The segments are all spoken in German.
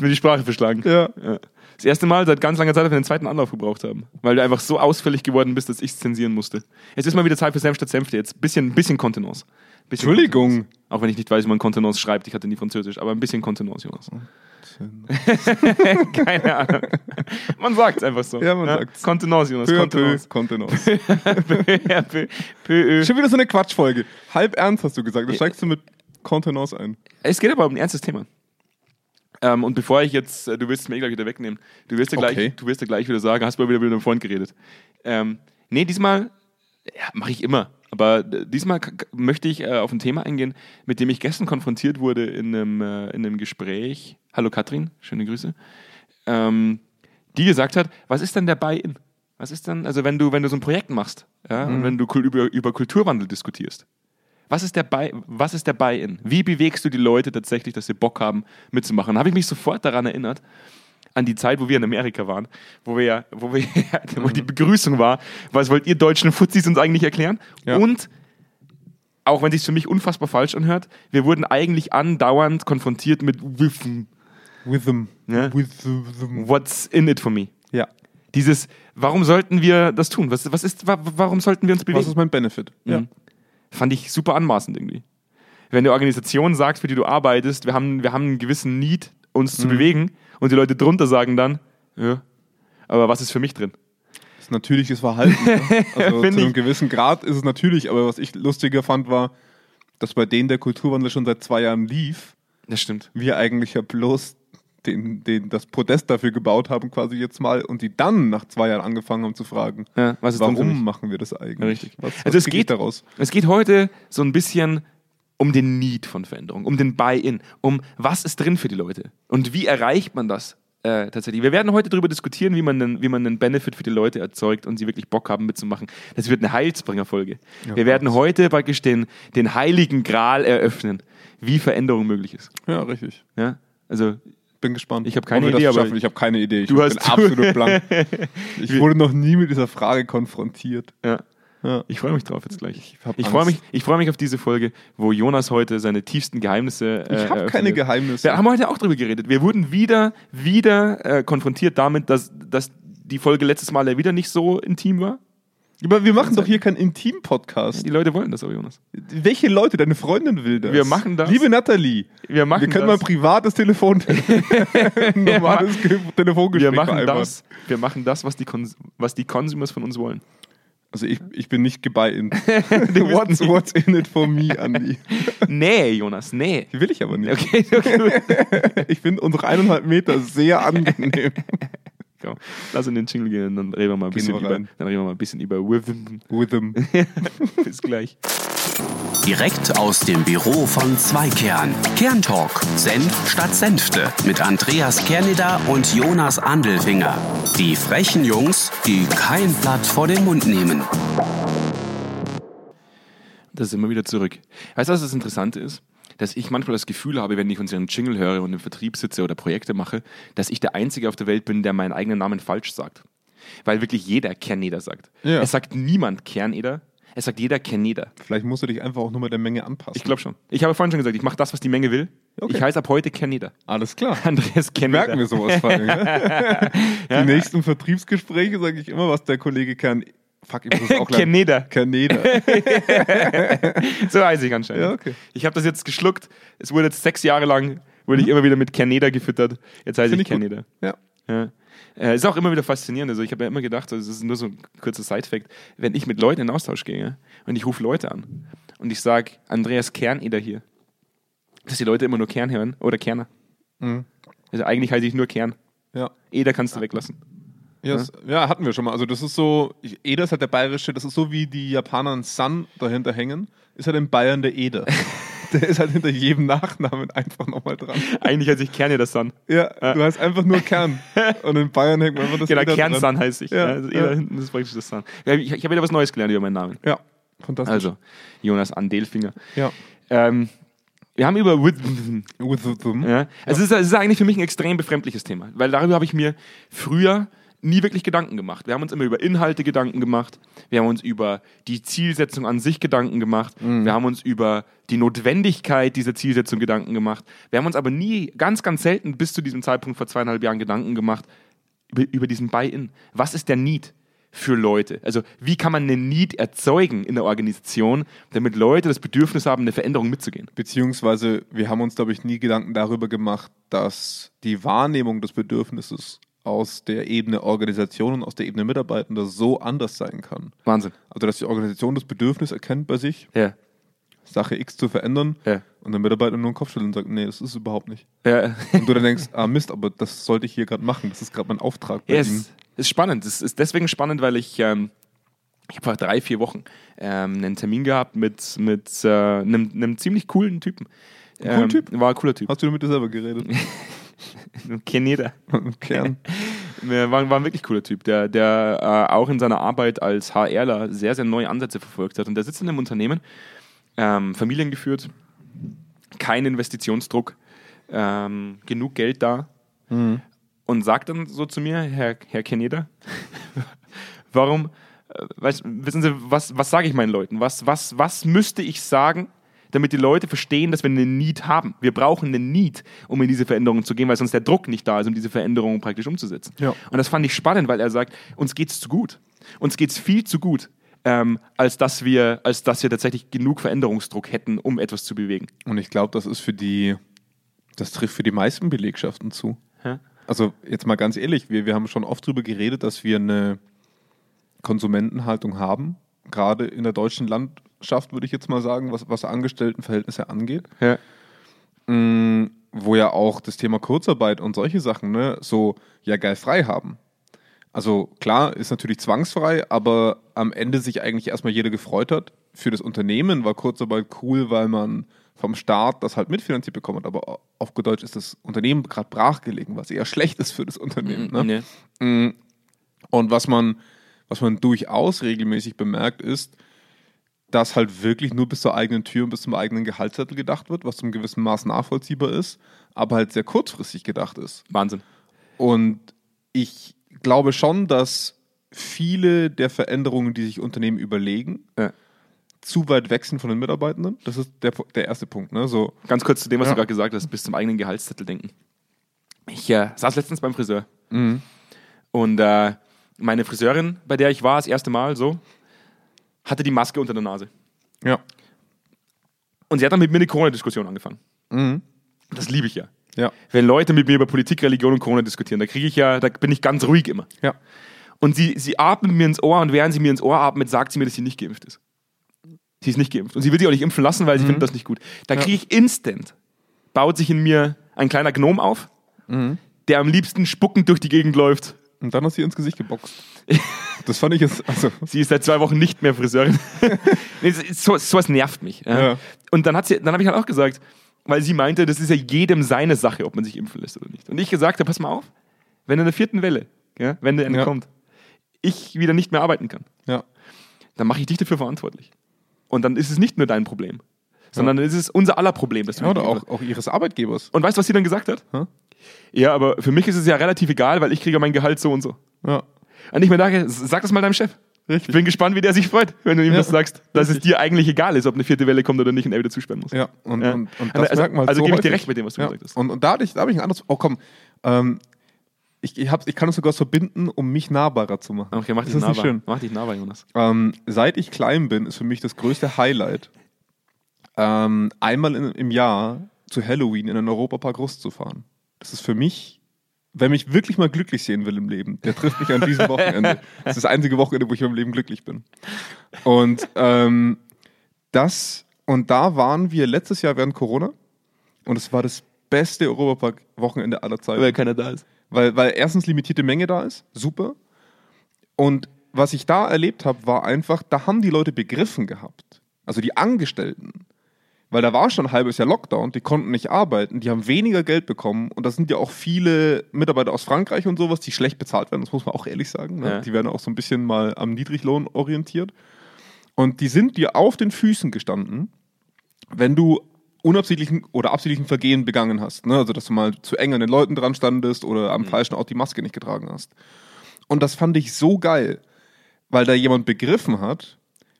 Ist mir die Sprache verschlagen. Ja. Das erste Mal seit ganz langer Zeit, dass wir den zweiten Anlauf gebraucht haben. Weil du einfach so ausfällig geworden bist, dass ich es zensieren musste. Jetzt ist mal wieder Zeit für Senf statt Senfte. Jetzt bisschen, bisschen Kontenance. Bisschen Entschuldigung. Kontenance. Auch wenn ich nicht weiß, wie man Kontenance schreibt. Ich hatte nie Französisch. Aber ein bisschen Kontenance, Jonas. Keine Ahnung. Man sagt es einfach so. Ja, man sagt's. Kontenance, Jonas. Kontenance. Kontenance. Schon wieder so eine Quatschfolge. Halb ernst hast du gesagt. Da steigst du mit Kontenance ein. Es geht aber um ein ernstes Thema. Ähm, und bevor ich jetzt, äh, du willst es mir eh gleich wieder wegnehmen, du wirst ja gleich, Okay. du wirst ja gleich wieder sagen, hast mal wieder mit einem Freund geredet. Ähm, nee, diesmal, ja, mache ich immer. Aber äh, diesmal möchte ich äh, auf ein Thema eingehen, mit dem ich gestern konfrontiert wurde in einem, äh, in einem Gespräch. Hallo Katrin, schöne Grüße. Ähm, die gesagt hat, was ist denn der Buy-in? Was ist denn, also wenn du, wenn du so ein Projekt machst ja, und wenn du über, über Kulturwandel diskutierst, was ist der Buy, was ist der Buy-in? Wie bewegst du die Leute tatsächlich, dass sie Bock haben mitzumachen? Da habe ich mich sofort daran erinnert, an die Zeit, wo wir in Amerika waren, wo wir, ja- wo wir, wo die Begrüßung war, was wollt ihr deutschen Fuzis uns eigentlich erklären? Ja. Und auch wenn es sich für mich unfassbar falsch anhört, wir wurden eigentlich andauernd konfrontiert mit Wiffen. With them. Ja. With them. What's in it for me? Ja. Dieses, warum sollten wir das tun? Was, was ist, wa- warum sollten wir uns bewegen? Was ist mein Benefit? Mhm. Fand ich super anmaßend irgendwie. Wenn eine Organisation sagt, für die du arbeitest, wir haben, wir haben einen gewissen Need, uns Mhm. zu bewegen, und die Leute drunter sagen dann, ja, aber was ist für mich drin? Das ist natürliches Verhalten. ne? Also zu einem ich- gewissen Grad ist es natürlich, aber was ich lustiger fand, war, dass bei denen der Kulturwandel schon seit zwei Jahren lief, Das stimmt. wir eigentlich ja bloß den, den, das Podest dafür gebaut haben, quasi jetzt mal, und die dann nach zwei Jahren angefangen haben zu fragen, Ja, warum machen wir das eigentlich? Ja, richtig. Was, was Also es geht daraus? Es geht heute so ein bisschen um den Need von Veränderung, um den Buy-in, um was ist drin für die Leute und wie erreicht man das äh, tatsächlich. Wir werden heute darüber diskutieren, wie man, einen, wie man einen Benefit für die Leute erzeugt und sie wirklich Bock haben mitzumachen. Das wird eine Heilsbringerfolge. Wir werden heute praktisch den, den heiligen Gral eröffnen, wie Veränderung möglich ist. Ja, richtig. Ja? Also Bin gespannt. Ich hab keine Ob wir Idee, aber ich habe keine Idee. Ich du bin hast- absolut blank. Ich wurde noch nie mit dieser Frage konfrontiert. Ja. Ja. Ich freue mich drauf jetzt gleich. Ich hab Ich freue mich, ich freue mich auf diese Folge, wo Jonas heute seine tiefsten Geheimnisse. Äh, Ich habe keine Geheimnisse. Wir haben heute auch drüber geredet. Wir wurden wieder, wieder äh, konfrontiert damit, dass, dass die Folge letztes Mal ja wieder nicht so intim war. Aber wir machen doch hier keinen Intim-Podcast. Die Leute wollen das aber, Jonas. Welche Leute? Deine Freundin will das. Wir machen das. Liebe Nathalie, Wir machen wir können das. mal privates Telefon, normales Ge- Telefongespräch wir machen das, wir machen das, was die, Kons was die Consumers von uns wollen. Also ich, ich bin nicht gebuy-in. what's, what's in it for me, Andi? Nee, Jonas, nee. Die will ich aber nicht. Okay, okay. Ich finde unsere eineinhalb Meter sehr angenehm. Komm, lass in den Jingle gehen, dann reden wir mal ein bisschen über, dann reden wir mal ein bisschen über Rhythm. With them. Bis gleich. Direkt aus dem Büro von Zweikern. Kerntalk. Senf statt Senfte. Mit Andreas Kerneder und Jonas Andelfinger. Die frechen Jungs, die kein Blatt vor den Mund nehmen. Da sind wir wieder zurück. Weißt du, was das Interessante ist? Dass ich manchmal das Gefühl habe, wenn ich unseren Jingle höre und im Vertrieb sitze oder Projekte mache, dass ich der Einzige auf der Welt bin, der meinen eigenen Namen falsch sagt. Weil wirklich jeder Kerneder sagt. Ja. Es sagt niemand Kerneder, es sagt jeder Kerneder. Vielleicht musst du dich einfach auch nur mal der Menge anpassen. Ich glaube schon. Ich habe vorhin schon gesagt, ich mache das, was die Menge will. Okay. Ich heiße ab heute Kerneder. Alles klar. Andreas Kerneder. Merken wir sowas vor allem. ne? Die nächsten Vertriebsgespräche sage ich immer, was der Kollege Kern. Fuck, ich muss auch. Kerneder. Kerneder. So heiße ich anscheinend. Ja, okay. Ich habe das jetzt geschluckt. Es wurde jetzt sechs Jahre lang, wurde ich immer wieder mit Kerneder gefüttert. Jetzt heiße Finde ich ich. Kerneder. Ja. Ja. Äh, ist auch immer wieder faszinierend. Also ich habe ja immer gedacht, also das ist nur so ein kurzer Side-Fact, wenn ich mit Leuten in Austausch gehe und ich rufe Leute an und ich sage, Andreas Kerneder hier, dass die Leute immer nur Kern hören oder Kerner. Mhm. Also eigentlich heiße ich nur Kern. Ja. Eder kannst du weglassen. Ja, das, ja, hatten wir schon mal. Also das ist so, Eder ist halt der bayerische, das ist so wie die Japaner einen Sun dahinter hängen, ist halt in Bayern der Eder. der ist halt hinter jedem Nachnamen einfach nochmal dran. Eigentlich heiße ich Kerneder Sun. Ja, du heißt einfach nur Kern. Und in Bayern hängt man einfach das Genau, Eder Kern. Sun heiße ich. Ja, Ja, also Eder ja. hinten ist praktisch das Sun. Ja, Ich, ich habe wieder was Neues gelernt über meinen Namen. Ja, fantastisch. Also, Jonas Andelfinger. ja. Ähm, wir haben über. Ja. Also es, ist, es ist eigentlich für mich ein extrem befremdliches Thema, weil darüber habe ich mir früher nie wirklich Gedanken gemacht. Wir haben uns immer über Inhalte Gedanken gemacht. Wir haben uns über die Zielsetzung an sich Gedanken gemacht. Wir haben uns über die Notwendigkeit dieser Zielsetzung Gedanken gemacht. Wir haben uns aber nie, ganz, ganz selten bis zu diesem Zeitpunkt vor zweieinhalb Jahren Gedanken gemacht über, über diesen Buy-in. Was ist der Need? für Leute? Also wie kann man einen Need erzeugen in der Organisation, damit Leute das Bedürfnis haben, eine Veränderung mitzugehen? Beziehungsweise wir haben uns, glaube ich, nie Gedanken darüber gemacht, dass die Wahrnehmung des Bedürfnisses aus der Ebene Organisation und aus der Ebene Mitarbeitender so anders sein kann. Wahnsinn. Also dass die Organisation das Bedürfnis erkennt bei sich, Ja. Sache X zu verändern Ja. und der Mitarbeiter nur den Kopf schüttelt und sagt, nee, das ist es überhaupt nicht. Ja. Und du dann denkst, ah Mist, aber das sollte ich hier gerade machen. Das ist gerade mein Auftrag bei Ja, ihm. es ist spannend. Es ist deswegen spannend, weil ich, ähm, ich habe vor drei, vier Wochen ähm, einen Termin gehabt mit, mit äh, einem, einem ziemlich coolen Typen. Ähm, Typ? War ein cooler Typ. Hast du mit dir selber geredet? Kennt jeder. Kern. War, war ein wirklich cooler Typ, der, der äh, auch in seiner Arbeit als HRler sehr, sehr neue Ansätze verfolgt hat. Und der sitzt in einem Unternehmen, ähm, familiengeführt, kein Investitionsdruck, ähm, genug Geld da und sagt dann so zu mir, Herr, Herr Keneda, warum, äh, weißt, wissen Sie, was, was sage ich meinen Leuten? Was, was, was müsste ich sagen, damit die Leute verstehen, dass wir einen Need haben? Wir brauchen einen Need, um in diese Veränderung zu gehen, weil sonst der Druck nicht da ist, um diese Veränderung praktisch umzusetzen. Ja. Und das fand ich spannend, weil er sagt, uns geht es zu gut. Uns geht es viel zu gut, ähm, als, dass wir, als dass wir tatsächlich genug Veränderungsdruck hätten, um etwas zu bewegen. Und ich glaube, das ist für die, das trifft für die meisten Belegschaften zu. Ja. Also jetzt mal ganz ehrlich, wir, wir haben schon oft darüber geredet, dass wir eine Konsumentenhaltung haben, gerade in der deutschen Landschaft, würde ich jetzt mal sagen, was, was Angestelltenverhältnisse angeht. Ja. Mm, wo ja auch das Thema Kurzarbeit und solche Sachen, ne, so ja geil frei haben. Also klar, ist natürlich zwangsfrei, aber am Ende sich eigentlich erstmal jeder gefreut hat. Für das Unternehmen war Kurzarbeit cool, weil man vom Staat das halt mitfinanziert bekommen hat. Aber auf gut Deutsch ist das Unternehmen gerade brachgelegen, was eher schlecht ist für das Unternehmen. Ne? Nee. Mm. Und was man, was man durchaus regelmäßig bemerkt, ist, dass halt wirklich nur bis zur eigenen Tür und bis zum eigenen Gehaltszettel gedacht wird, was zum gewissen Maß nachvollziehbar ist, aber halt sehr kurzfristig gedacht ist. Wahnsinn. Und ich glaube schon, dass viele der Veränderungen, die sich Unternehmen überlegen, Ja. zu weit weg sind von den Mitarbeitenden. Das ist der, der erste Punkt. Ne? So, Ganz kurz zu dem, was Ja. du gerade gesagt hast, bis zum eigenen Gehaltszettel denken. Ich äh, saß letztens beim Friseur Mhm. und äh, meine Friseurin, bei der ich war, das erste Mal so, hatte die Maske unter der Nase. ja. Und sie hat dann mit mir eine Corona-Diskussion angefangen. Mhm. Das liebe ich ja. Ja. Wenn Leute mit mir über Politik, Religion und Corona diskutieren, da kriege ich ja, da bin ich ganz ruhig immer. Ja. Und sie, sie atmet mir ins Ohr und während sie mir ins Ohr atmet, sagt sie mir, dass sie nicht geimpft ist. Sie ist nicht geimpft. Und sie will sich auch nicht impfen lassen, weil sie findet das nicht gut. Da kriege ich instant, baut sich in mir ein kleiner Gnom auf, der am liebsten spuckend durch die Gegend läuft. Und dann hast du ihr ins Gesicht geboxt. Das fand ich jetzt, also, Sie ist seit zwei Wochen nicht mehr Friseurin. nee, das so, sowas nervt mich. Ja. Ja. Und dann, hat sie- dann habe ich halt auch gesagt, weil sie meinte, das ist ja jedem seine Sache, ob man sich impfen lässt oder nicht. Und ich gesagt habe, pass mal auf, wenn in der vierten Welle, ja, wenn der Ja. kommt, ich wieder nicht mehr arbeiten kann, ja. dann mache ich dich dafür verantwortlich. Und dann ist es nicht nur dein Problem, sondern dann ist es unser aller Problem. Dass du ja oder auch, auch ihres Arbeitgebers. Und weißt du, was sie dann gesagt hat? Hä? Ja, aber für mich ist es ja relativ egal, weil ich kriege ja mein Gehalt so und so. Ja. Und ich mir dachte, sag das mal deinem Chef. Ich bin gespannt, wie der sich freut, wenn du ihm Ja, das sagst, dass es dir eigentlich egal ist, ob eine vierte Welle kommt oder nicht und er wieder zusperren muss. Ja, und, Ja. und, und das Also- merkt man also so gebe ich dir recht mit dem, was du ja. gesagt hast. Und, und da habe ich, da hab ich ein anderes. Oh komm, ähm, ich, ich, hab's, ich kann es sogar verbinden, um mich nahbarer zu machen. Okay, mach dich nahbar. schön? Mach dich nahbar, Jonas. Ähm, seit ich klein bin, ist für mich das größte Highlight, ähm, einmal in, im Jahr zu Halloween in einen Europapark Rust zu fahren. Das ist für mich, wer mich wirklich mal glücklich sehen will im Leben, der trifft mich an diesem Wochenende. Das ist das einzige Wochenende, wo ich meinem Leben glücklich bin. Und ähm, das, und da waren wir letztes Jahr während Corona und es war das beste Europapark-Wochenende aller Zeiten. Weil keiner da ist. Weil, weil erstens limitierte Menge da ist, super. Und was ich da erlebt habe, war einfach, da haben die Leute begriffen gehabt. Also die Angestellten. Weil da war schon ein halbes Jahr Lockdown, die konnten nicht arbeiten, die haben weniger Geld bekommen. Und da sind ja auch viele Mitarbeiter aus Frankreich und sowas, die schlecht bezahlt werden, das muss man auch ehrlich sagen. Ne? Ja. Die werden auch so ein bisschen mal am Niedriglohn orientiert. Und die sind dir auf den Füßen gestanden, wenn du unabsichtlichen oder absichtlichen Vergehen begangen hast. Ne? Also, dass du mal zu eng an den Leuten dran standest oder am falschen Ort die Maske nicht getragen hast. Und das fand ich so geil, weil da jemand begriffen hat,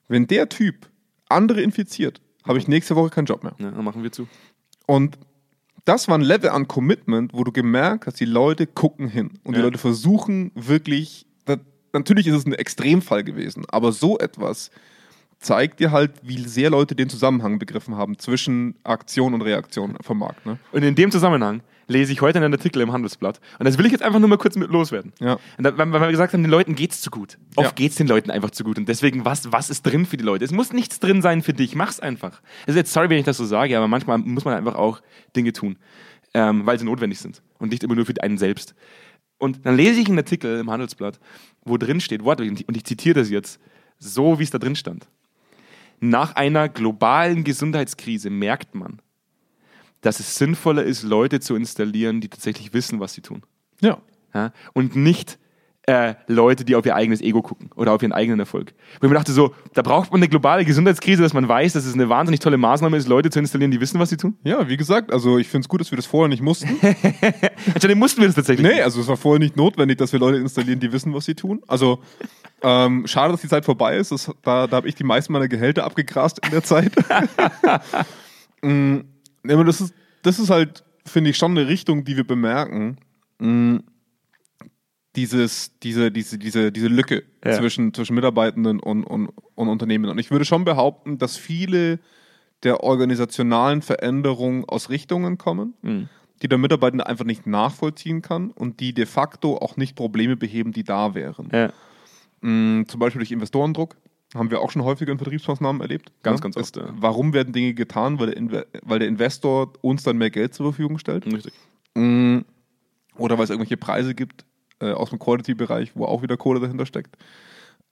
wenn der Typ andere infiziert, habe ich nächste Woche keinen Job mehr. Ja, dann machen wir zu. Und das war ein Level an Commitment, wo du gemerkt hast, die Leute gucken hin und die Ja. Leute versuchen wirklich, da, natürlich ist es ein Extremfall gewesen, aber so etwas zeigt dir halt, wie sehr Leute den Zusammenhang begriffen haben zwischen Aktion und Reaktion vom Markt. Ne? Und in dem Zusammenhang lese ich heute einen Artikel im Handelsblatt. Und das will ich jetzt einfach nur mal kurz mit loswerden. Ja. Da, weil, weil wir gesagt haben, den Leuten geht's zu gut. Oft Ja. geht's den Leuten einfach zu gut. Und deswegen, was, was ist drin für die Leute? Es muss nichts drin sein für dich. Mach's einfach. Also jetzt, sorry, wenn ich das so sage, aber manchmal muss man einfach auch Dinge tun, ähm, weil sie notwendig sind. Und nicht immer nur für einen selbst. Und dann lese ich einen Artikel im Handelsblatt, wo drin steht, wortwörtlich, und ich zitiere das jetzt, so wie es da drin stand. Nach einer globalen Gesundheitskrise merkt man, dass es sinnvoller ist, Leute zu installieren, die tatsächlich wissen, was sie tun. Ja. Ja? Und nicht äh, Leute, die auf ihr eigenes Ego gucken oder auf ihren eigenen Erfolg. Wo ich mir dachte, so, da braucht man eine globale Gesundheitskrise, dass man weiß, dass es eine wahnsinnig tolle Maßnahme ist, Leute zu installieren, die wissen, was sie tun. Ja, wie gesagt, also ich finde es gut, dass wir das vorher nicht mussten. Anscheinend mussten wir das tatsächlich. Nee, also es war vorher nicht notwendig, dass wir Leute installieren, die wissen, was sie tun. Also ähm, schade, dass die Zeit vorbei ist. Das, da da habe ich die meisten meiner Gehälter abgegrast in der Zeit. mm, das ist, das ist halt, finde ich, schon eine Richtung, die wir bemerken. Mm, dieses, diese, diese, diese, diese Lücke Ja. zwischen, zwischen Mitarbeitenden und, und, und Unternehmen. Und ich würde schon behaupten, dass viele der organisationalen Veränderungen aus Richtungen kommen, Mhm. die der Mitarbeitende einfach nicht nachvollziehen kann und die de facto auch nicht Probleme beheben, die da wären. Ja. Mm, zum Beispiel durch Investorendruck. Haben wir auch schon häufiger in Vertriebsmaßnahmen erlebt. Ganz, ganz oft, Ist, ja. Warum werden Dinge getan? Weil der, Inve weil der Investor uns dann mehr Geld zur Verfügung stellt. Richtig. Mm, Oder weil es irgendwelche Preise gibt äh, aus dem Quality-Bereich, wo auch wieder Kohle dahinter steckt.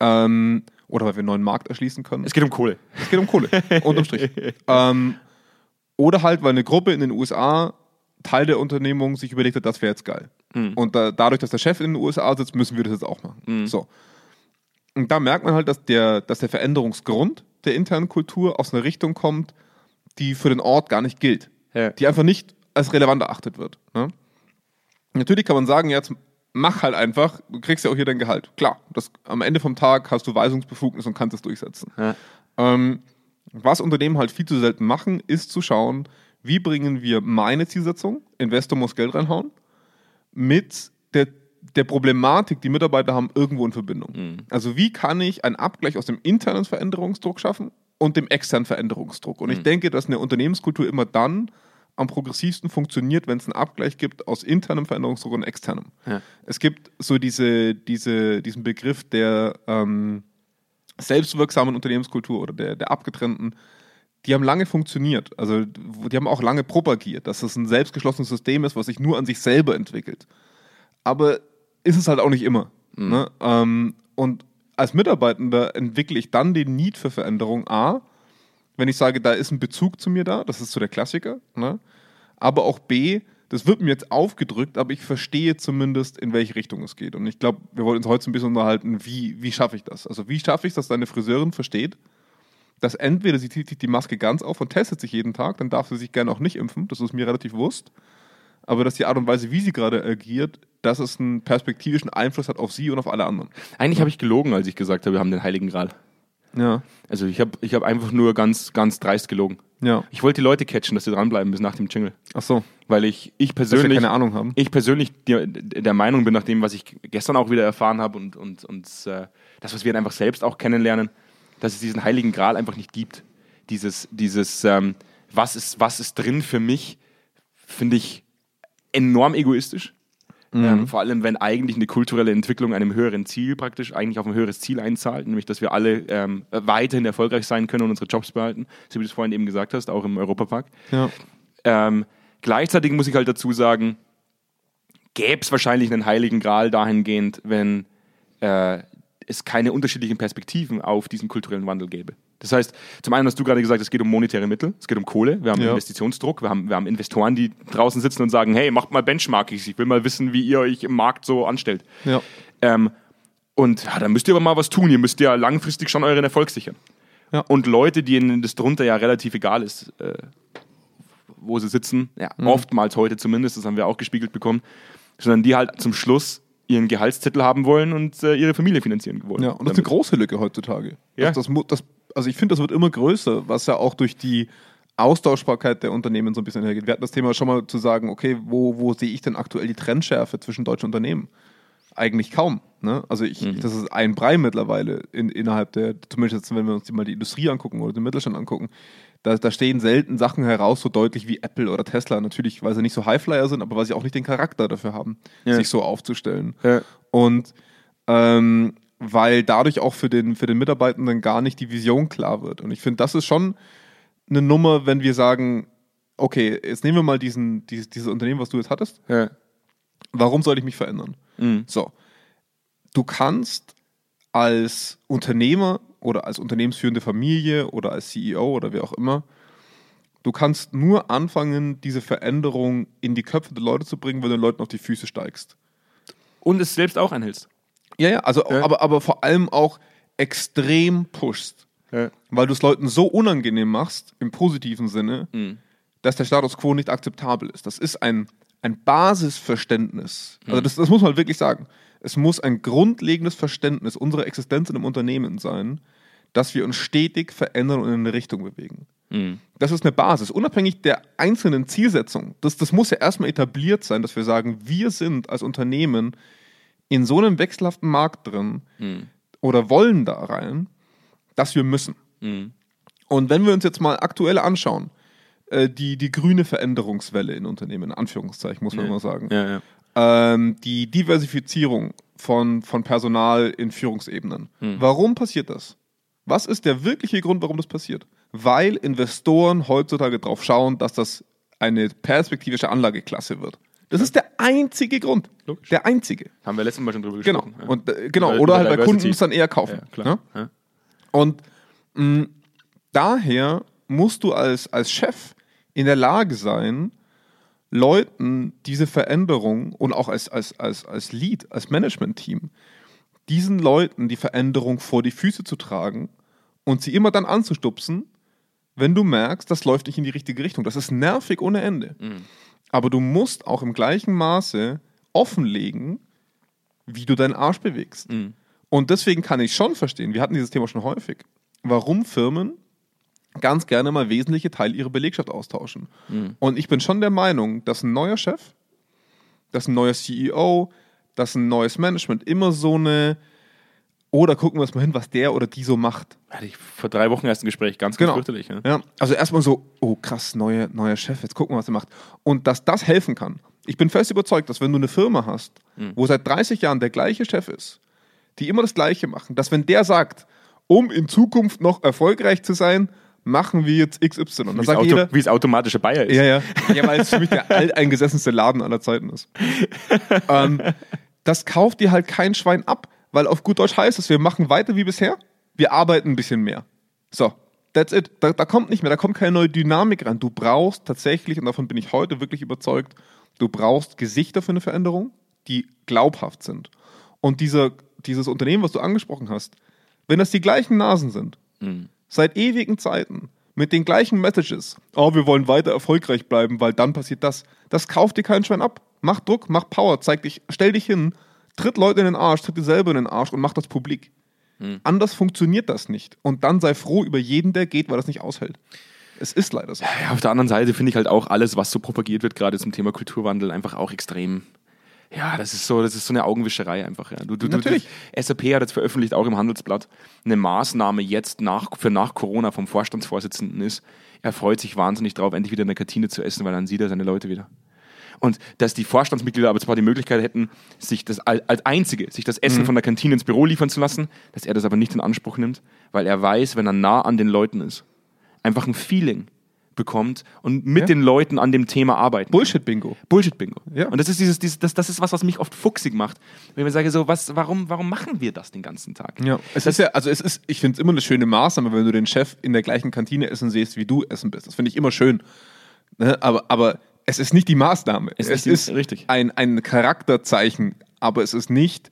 Ähm, oder weil wir einen neuen Markt erschließen können. Es geht um Kohle. Es geht um Kohle, unterm Strich. ähm, oder halt, weil eine Gruppe in den USA, Teil der Unternehmung, sich überlegt hat, das wäre jetzt geil. Und da, dadurch, dass der Chef in den USA sitzt, müssen wir das jetzt auch machen. So. Und da merkt man halt, dass der, dass der Veränderungsgrund der internen Kultur aus einer Richtung kommt, die für den Ort gar nicht gilt. Ja. Die einfach nicht als relevant erachtet wird. Ne? Natürlich kann man sagen, jetzt mach halt einfach, du kriegst ja auch hier dein Gehalt. Klar, das, am Ende vom Tag hast du Weisungsbefugnis und kannst es durchsetzen. Ja. Ähm, was Unternehmen halt viel zu selten machen, ist zu schauen, wie bringen wir meine Zielsetzung, Investor muss Geld reinhauen, mit der, der Problematik, die Mitarbeiter haben, irgendwo in Verbindung. Also wie kann ich einen Abgleich aus dem internen Veränderungsdruck schaffen und dem externen Veränderungsdruck? Und ich denke, dass eine Unternehmenskultur immer dann am progressivsten funktioniert, wenn es einen Abgleich gibt aus internem Veränderungsdruck und externem. Ja. Es gibt so diese, diese, diesen Begriff der ähm, selbstwirksamen Unternehmenskultur oder der, der abgetrennten, die haben lange funktioniert. Also die haben auch lange propagiert, dass es ein selbstgeschlossenes System ist, was sich nur an sich selber entwickelt. Aber ist es halt auch nicht immer. Ne? Ähm, und als Mitarbeitender entwickle ich dann den Need für Veränderung A, wenn ich sage, da ist ein Bezug zu mir da, das ist so der Klassiker. Ne? Aber auch B, das wird mir jetzt aufgedrückt, aber ich verstehe zumindest, in welche Richtung es geht. Und ich glaube, wir wollen uns heute ein bisschen unterhalten, wie, wie schaffe ich das? Also wie schaffe ich es, dass deine Friseurin versteht, dass entweder sie zieht sich die Maske ganz auf und testet sich jeden Tag, dann darf sie sich gerne auch nicht impfen, das ist mir relativ bewusst. Aber dass die Art und Weise, wie sie gerade agiert, dass es einen perspektivischen Einfluss hat auf sie und auf alle anderen. Eigentlich habe ich gelogen, als ich gesagt habe, wir haben den Heiligen Gral. Ja. Also ich habe ich hab einfach nur ganz, ganz dreist gelogen. Ja. Ich wollte die Leute catchen, dass sie dranbleiben bis nach dem Jingle. Ach so. Weil ich, ich persönlich, keine Ahnung haben. ich persönlich der, der Meinung bin, nach dem, was ich gestern auch wieder erfahren habe und, und, und äh, das, was wir dann einfach selbst auch kennenlernen, dass es diesen heiligen Gral einfach nicht gibt. Dieses, dieses ähm, was, ist, was ist drin für mich, finde ich enorm egoistisch. Ähm, vor allem, wenn eigentlich eine kulturelle Entwicklung einem höheren Ziel praktisch, eigentlich auf ein höheres Ziel einzahlt, nämlich, dass wir alle ähm, weiterhin erfolgreich sein können und unsere Jobs behalten, so wie du es vorhin eben gesagt hast, auch im Europapark. Ja. Ähm, gleichzeitig muss ich halt dazu sagen, gäbe es wahrscheinlich einen heiligen Gral dahingehend, wenn äh, es keine unterschiedlichen Perspektiven auf diesen kulturellen Wandel gäbe. Das heißt, zum einen hast du gerade gesagt, es geht um monetäre Mittel, es geht um Kohle, wir haben Ja. Investitionsdruck, wir haben, wir haben Investoren, die draußen sitzen und sagen, hey, macht mal Benchmarkings, ich will mal wissen, wie ihr euch im Markt so anstellt. Ja. Ähm, und ja, dann müsst ihr aber mal was tun. Ihr müsst ja langfristig schon euren Erfolg sichern. Ja. Und Leute, denen das drunter ja relativ egal ist, äh, wo sie sitzen, ja, Mhm. oftmals heute zumindest, das haben wir auch gespiegelt bekommen, sondern die halt zum Schluss ihren Gehaltszettel haben wollen und äh, ihre Familie finanzieren wollen. Ja, und das ist eine große Lücke heutzutage. Ja. Das, das, also ich finde, das wird immer größer, was ja auch durch die Austauschbarkeit der Unternehmen so ein bisschen hergeht. Wir hatten das Thema schon mal zu sagen, okay, wo, wo sehe ich denn aktuell die Trendschärfe zwischen deutschen Unternehmen? Eigentlich kaum. Ne? Also ich, Mhm. das ist ein Brei mittlerweile in, innerhalb der, zumindest jetzt, wenn wir uns die mal die Industrie angucken oder den Mittelstand angucken, da, da stehen selten Sachen heraus, so deutlich wie Apple oder Tesla. Natürlich, weil sie nicht so Highflyer sind, aber weil sie auch nicht den Charakter dafür haben, Ja. sich so aufzustellen. Ja. Und ähm, weil dadurch auch für den, für den Mitarbeitenden gar nicht die Vision klar wird. Und ich finde, das ist schon eine Nummer, wenn wir sagen, okay, jetzt nehmen wir mal diesen, dieses, dieses Unternehmen, was du jetzt hattest. Ja. Warum soll ich mich verändern? Mhm. So, du kannst als Unternehmer oder als unternehmensführende Familie oder als CEO oder wer auch immer, du kannst nur anfangen, diese Veränderung in die Köpfe der Leute zu bringen, wenn du den Leuten auf die Füße steigst. Und es selbst auch einhältst. Ja, ja, also, Ja. Aber, aber vor allem auch extrem pushst. Ja. Weil du es Leuten so unangenehm machst, im positiven Sinne, Mhm. dass der Status quo nicht akzeptabel ist. Das ist ein, ein Basisverständnis. Also das, das muss man wirklich sagen. Es muss ein grundlegendes Verständnis unserer Existenz in einem Unternehmen sein, dass wir uns stetig verändern und in eine Richtung bewegen. Mhm. Das ist eine Basis, unabhängig der einzelnen Zielsetzung. Das, das muss ja erstmal etabliert sein, dass wir sagen, wir sind als Unternehmen in so einem wechselhaften Markt drin Mhm. oder wollen da rein, dass wir müssen. Mhm. Und wenn wir uns jetzt mal aktuell anschauen, äh, die, die grüne Veränderungswelle in Unternehmen, in Anführungszeichen, muss man Ja. immer sagen, Ja, ja. ähm, die Diversifizierung von, von Personal in Führungsebenen. Warum passiert das? Was ist der wirkliche Grund, warum das passiert? Weil Investoren heutzutage darauf schauen, dass das eine perspektivische Anlageklasse wird. Das ist der einzige Grund. Logisch. Der einzige. Haben wir letztes Mal schon drüber Genau. gesprochen. ja. Und, äh, genau. Oder über halt bei. Kunden es dann eher kaufen. Ja, klar. Ja? Ja. Und mh, daher musst du als, als Chef in der Lage sein, Leuten diese Veränderung und auch als, als, als, als Lead, als Management-Team, diesen Leuten die Veränderung vor die Füße zu tragen und sie immer dann anzustupsen, wenn du merkst, das läuft nicht in die richtige Richtung. Das ist nervig ohne Ende. Aber du musst auch im gleichen Maße offenlegen, wie du deinen Arsch bewegst. Mhm. Und deswegen kann ich schon verstehen, wir hatten dieses Thema schon häufig, warum Firmen ganz gerne mal wesentliche Teile ihrer Belegschaft austauschen. Und ich bin schon der Meinung, dass ein neuer Chef, dass ein neuer CEO, dass ein neues Management immer so eine, oder gucken wir uns mal hin, was der oder die so macht. Hatte ich vor drei Wochen erst ein Gespräch, ganz, ganz Genau. fürchterlich. Ja. Ja, also erstmal so, oh krass, neuer, neuer Chef, jetzt gucken wir, was er macht. Und dass das helfen kann. Ich bin fest überzeugt, dass wenn du eine Firma hast, wo seit 30 Jahren der gleiche Chef ist, die immer das Gleiche machen, dass wenn der sagt, um in Zukunft noch erfolgreich zu sein, machen wir jetzt XY. Und dann Wie, es sagt Auto, jeder, wie es automatische Bayer ist. ja, ja. Ja, weil es für mich der alteingesessenste Laden aller Zeiten ist. ähm, das kauft dir halt kein Schwein ab, weil auf gut Deutsch heißt es, wir machen weiter wie bisher, wir arbeiten ein bisschen mehr. So, that's it. Da, da kommt nicht mehr, da kommt keine neue Dynamik rein. Du brauchst tatsächlich, und davon bin ich heute wirklich überzeugt, du brauchst Gesichter für eine Veränderung, die glaubhaft sind. Und dieser, dieses Unternehmen, was du angesprochen hast, wenn das die gleichen Nasen sind, seit ewigen Zeiten, mit den gleichen Messages, oh, wir wollen weiter erfolgreich bleiben, weil dann passiert das, das kauft dir kein Schwein ab. Mach Druck, mach Power, zeig dich, stell dich hin, tritt Leute in den Arsch, tritt dir selber in den Arsch und mach das publik. Anders funktioniert das nicht. Und dann sei froh über jeden, der geht, weil das nicht aushält. Es ist leider so. Ja, auf der anderen Seite finde ich halt auch alles, was so propagiert wird, gerade zum Thema Kulturwandel, einfach auch extrem. Ja, das ist so, das ist so eine Augenwischerei einfach. Ja. Du, du, Natürlich. Du, SAP hat jetzt veröffentlicht, auch im Handelsblatt, eine Maßnahme jetzt nach, für nach Corona vom Vorstandsvorsitzenden ist, er freut sich wahnsinnig drauf, endlich wieder in der Kantine zu essen, weil dann sieht er seine Leute wieder. Und dass die Vorstandsmitglieder aber zwar die Möglichkeit hätten, sich das al- als einzige, sich das Essen von der Kantine ins Büro liefern zu lassen, dass er das aber nicht in Anspruch nimmt, weil er weiß, wenn er nah an den Leuten ist, einfach ein Feeling bekommt und mit Ja. den Leuten an dem Thema arbeiten. Bullshit-Bingo. Bullshit-Bingo. Ja. Und das ist dieses, dieses das, das ist was, was mich oft fuchsig macht. Wenn ich sage so, was, warum, warum machen wir das den ganzen Tag? Ja, es ist ja, also es ist, ich finde es immer eine schöne Maßnahme, wenn du den Chef in der gleichen Kantine essen siehst, wie du essen bist. Das finde ich immer schön. Ne? Aber, aber es ist nicht die Maßnahme. Es Es, ist die- richtig. Ein, ein Charakterzeichen, aber es ist nicht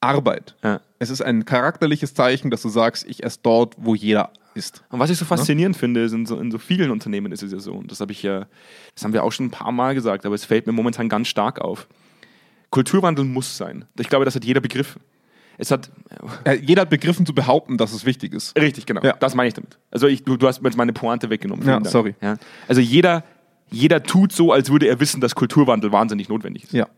Arbeit. Ja. Es ist ein charakterliches Zeichen, dass du sagst, ich esse dort, wo jeder isst. Und was ich so faszinierend finde, ist in so, in so vielen Unternehmen ist es ja so, und das habe ich ja, das haben wir auch schon ein paar Mal gesagt, aber es fällt mir momentan ganz stark auf. Kulturwandel muss sein. Ich glaube, das hat jeder begriffen. Es hat, Äh, jeder hat begriffen zu behaupten, dass es wichtig ist. richtig, genau. Ja. Das meine ich damit. Also ich, du, du hast mir jetzt meine Pointe weggenommen. Ja, Dank. sorry. Ja. Also jeder, jeder tut so, als würde er wissen, dass Kulturwandel wahnsinnig notwendig ist. Ja.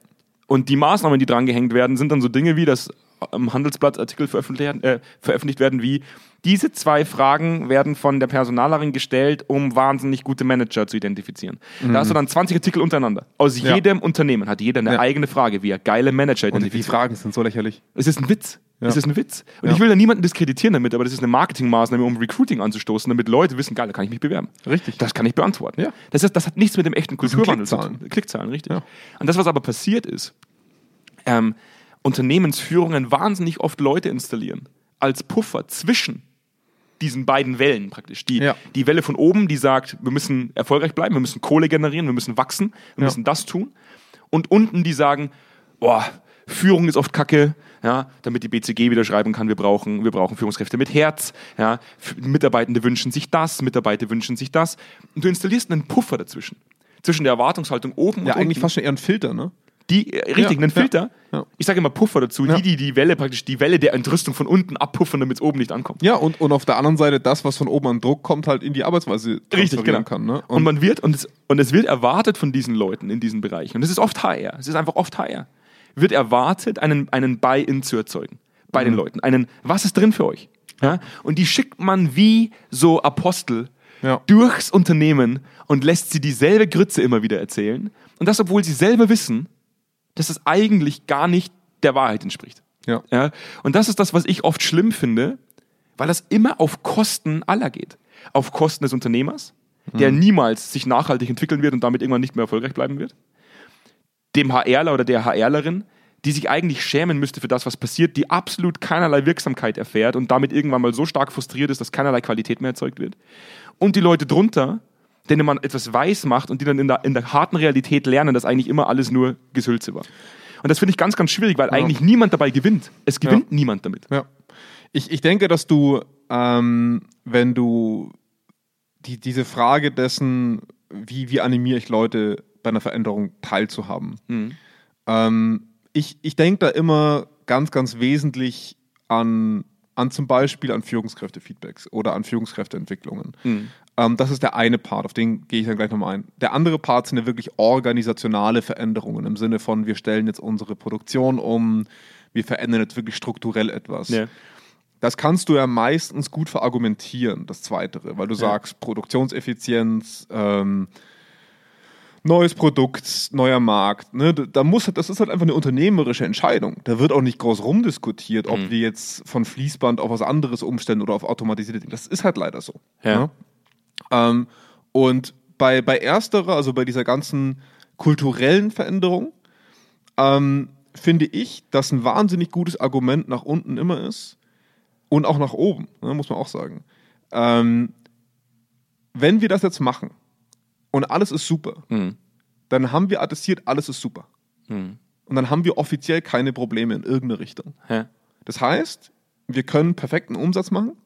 Und die Maßnahmen, die dran gehängt werden, sind dann so Dinge wie, dass am Handelsblatt Artikel veröffentlicht, werden- äh, veröffentlicht werden, wie diese zwei Fragen werden von der Personalerin gestellt, um wahnsinnig gute Manager zu identifizieren. Da hast du dann 20 Artikel untereinander. Aus Mhm. Ja. jedem Unternehmen hat jeder eine Ja. eigene Frage, wie er geile Manager Und die identifiziert. Fragen sind so lächerlich. Es ist ein Witz. Ja. Es ist ein Witz. Und Ja. ich will da niemanden diskreditieren damit, aber das ist eine Marketingmaßnahme, um Recruiting anzustoßen, damit Leute wissen, geil, da kann ich mich bewerben. Richtig. Das kann ich beantworten. Ja. Das, ist, das hat nichts mit dem echten Kulturwandel zu tun. Klickzahlen, richtig. Ja. Und das, was aber passiert ist, ähm, Unternehmensführungen wahnsinnig oft Leute installieren als Puffer zwischen diesen beiden Wellen praktisch. Die, Ja. die Welle von oben, die sagt, wir müssen erfolgreich bleiben, wir müssen Kohle generieren, wir müssen wachsen, wir Ja. müssen das tun. Und unten die sagen, boah, Führung ist oft kacke, ja, damit die BCG wieder schreiben kann, wir brauchen, wir brauchen Führungskräfte mit Herz, ja, Mitarbeitende wünschen sich das, Mitarbeiter wünschen sich das. Und du installierst einen Puffer dazwischen. Zwischen der Erwartungshaltung oben Ja, und eigentlich unten. fast schon eher ein Filter, ne? Die, äh, richtig, einen Filter. Ich sage immer Puffer dazu, die, die die Welle praktisch, die Welle der Entrüstung von unten abpuffern, damit es oben nicht ankommt. Ja, und, und auf der anderen Seite das, was von oben an Druck kommt, halt in die Arbeitsweise Richtig, genau. kann. Ne? Und, man wird, und es, und es wird erwartet von diesen Leuten in diesen Bereichen, und es ist oft HR, es ist einfach oft HR, wird erwartet, einen, einen Buy-in zu erzeugen bei Mhm. den Leuten. Einen, was ist drin für euch? Ja? Und die schickt man wie so Apostel Ja. durchs Unternehmen und lässt sie dieselbe Grütze immer wieder erzählen. Und das, obwohl sie selber wissen, dass es eigentlich gar nicht der Wahrheit entspricht. ja. Ja? Und das ist das, was ich oft schlimm finde, weil das immer auf Kosten aller geht. Auf Kosten des Unternehmers, der niemals sich nachhaltig entwickeln wird und damit irgendwann nicht mehr erfolgreich bleiben wird. Dem HRler oder der HRlerin, die sich eigentlich schämen müsste für das, was passiert, die absolut keinerlei Wirksamkeit erfährt und damit irgendwann mal so stark frustriert ist, dass keinerlei Qualität mehr erzeugt wird. Und die Leute drunter, denen man etwas weiß macht und die dann in der, in der harten Realität lernen, dass eigentlich immer alles nur Gesülze war. Und das finde ich ganz, ganz schwierig, weil eigentlich niemand dabei gewinnt. Es gewinnt niemand damit. Ja. Ich, ich denke, dass du, ähm, wenn du die, diese Frage dessen, wie, wie animiere ich Leute bei einer Veränderung teilzuhaben, ähm, ich, ich denke da immer ganz, ganz wesentlich an, an zum Beispiel an Führungskräfte-Feedbacks oder an Führungskräfteentwicklungen. Ähm, das ist der eine Part, auf den gehe ich dann gleich nochmal ein. Der andere Part sind ja wirklich organisationale Veränderungen im Sinne von, wir stellen jetzt unsere Produktion um, wir verändern jetzt wirklich strukturell etwas. Ja. Das kannst du ja meistens gut verargumentieren, das Zweitere, weil du sagst, Produktionseffizienz, ähm, neues Produkt, neuer Markt. Ne? Da muss, das ist halt einfach eine unternehmerische Entscheidung. Da wird auch nicht groß rumdiskutiert, ob wir jetzt von Fließband auf was anderes umstellen oder auf automatisierte Dinge. Das ist halt leider so. Ja. Ne? Ähm, und bei, bei ersterer, also bei dieser ganzen kulturellen Veränderung, ähm, finde ich, dass ein wahnsinnig gutes Argument nach unten immer ist und auch nach oben, ne, muss man auch sagen. Ähm, wenn wir das jetzt machen und alles ist super, Mhm. dann haben wir attestiert, alles ist super. Mhm. Und dann haben wir offiziell keine Probleme in irgendeine Richtung. Ja. Das heißt, wir können perfekten Umsatz machen,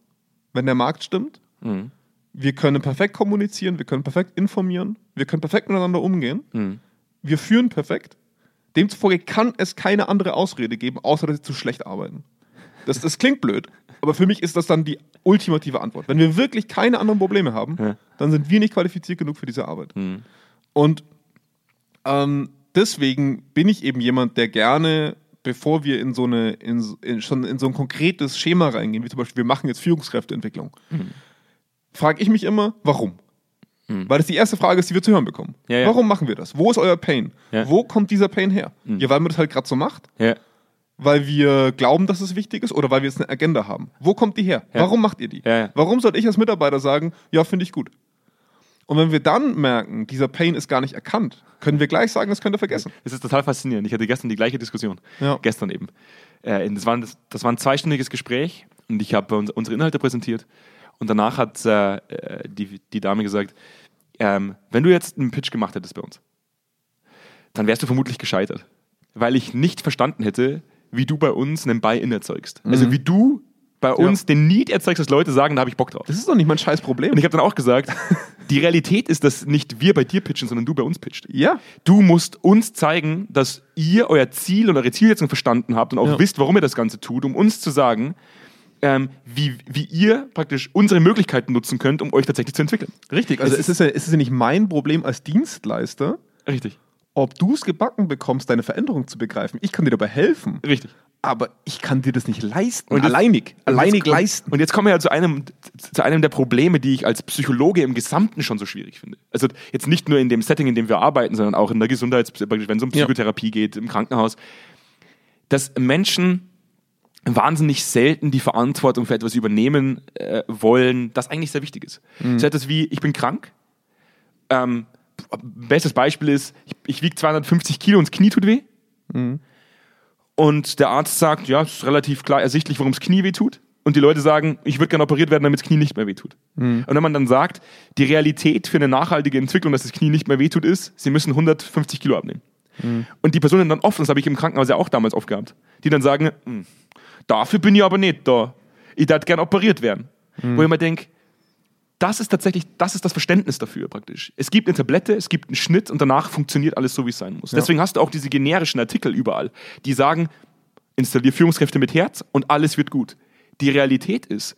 wenn der Markt stimmt. Mhm. Wir können perfekt kommunizieren, wir können perfekt informieren, wir können perfekt miteinander umgehen. Mhm. Wir führen perfekt. Demzufolge kann es keine andere Ausrede geben, außer dass sie zu schlecht arbeiten. Das, das klingt blöd, aber für mich ist das dann die ultimative Antwort. Wenn wir wirklich keine anderen Probleme haben, Ja. dann sind wir nicht qualifiziert genug für diese Arbeit. Mhm. Und ähm, deswegen bin ich eben jemand, der gerne, bevor wir in so eine, in, in, schon in so ein konkretes Schema reingehen, wie zum Beispiel, wir machen jetzt Führungskräfteentwicklung, frage ich mich immer, warum? Weil das die erste Frage ist, die wir zu hören bekommen. Ja, ja. Warum machen wir das? Wo ist euer Pain? Ja. Wo kommt dieser Pain her? Ja, weil man das halt gerade so macht, weil wir glauben, dass es wichtig ist oder weil wir jetzt eine Agenda haben. Wo kommt die her? Warum macht ihr die? Warum soll ich als Mitarbeiter sagen, ja, finde ich gut? Und wenn wir dann merken, dieser Pain ist gar nicht erkannt, können wir gleich sagen, das könnt ihr vergessen. Es ist total faszinierend. Ich hatte gestern die gleiche Diskussion. Ja. Gestern eben. Äh, das, war ein, das, war ein zweistündiges Gespräch und ich habe uns, unsere Inhalte präsentiert. Und danach hat äh, äh, die, die Dame gesagt, ähm, wenn du jetzt einen Pitch gemacht hättest bei uns, dann wärst du vermutlich gescheitert. Weil ich nicht verstanden hätte, wie du bei uns einen Buy-in erzeugst. Also wie du bei uns den Need erzeugst, dass Leute sagen, da habe ich Bock drauf. Das ist doch nicht mein scheiß Problem. Und ich habe dann auch gesagt, Die Realität ist, dass nicht wir bei dir pitchen, sondern du bei uns pitcht. Ja. Du musst uns zeigen, dass ihr euer Ziel und eure Zielsetzung verstanden habt und auch Ja. wisst, warum ihr das Ganze tut, um uns zu sagen, ähm, wie, wie ihr praktisch unsere Möglichkeiten nutzen könnt, um euch tatsächlich zu entwickeln. Richtig. Also Es es ist, ja, es ist ja nicht mein Problem als Dienstleister, Richtig. ob du es gebacken bekommst, deine Veränderung zu begreifen. Ich kann dir dabei helfen. Richtig. Aber ich kann dir das nicht leisten. Und jetzt- alleinig. Und Alleinig jetzt- leisten. Und jetzt kommen wir ja zu einem, zu einem der Probleme, die ich als Psychologe im Gesamten schon so schwierig finde. Also jetzt nicht nur in dem Setting, in dem wir arbeiten, sondern auch in der Gesundheits-, wenn es um Ja. Psychotherapie geht, im Krankenhaus, dass Menschen wahnsinnig selten die Verantwortung für etwas übernehmen äh, wollen, das eigentlich sehr wichtig ist. So etwas wie, ich bin krank. Ähm, bestes Beispiel ist, ich, ich wiege 250 Kilo und das Knie tut weh. Und der Arzt sagt, ja, es ist relativ klar ersichtlich, warum das Knie weh tut. Und die Leute sagen, ich würde gerne operiert werden, damit das Knie nicht mehr wehtut. Und wenn man dann sagt, die Realität für eine nachhaltige Entwicklung, dass das Knie nicht mehr wehtut, ist, sie müssen 150 Kilo abnehmen. Und die Personen dann oft, das habe ich im Krankenhaus ja auch damals oft gehabt, die dann sagen, "Hm, dafür bin ich aber nicht da. Ich darf gern operiert werden. Wo ich mir denke, das ist tatsächlich, das ist das Verständnis dafür praktisch. Es gibt eine Tablette, es gibt einen Schnitt und danach funktioniert alles so, wie es sein muss. Deswegen hast du auch diese generischen Artikel überall, die sagen, installier Führungskräfte mit Herz und alles wird gut. Die Realität ist,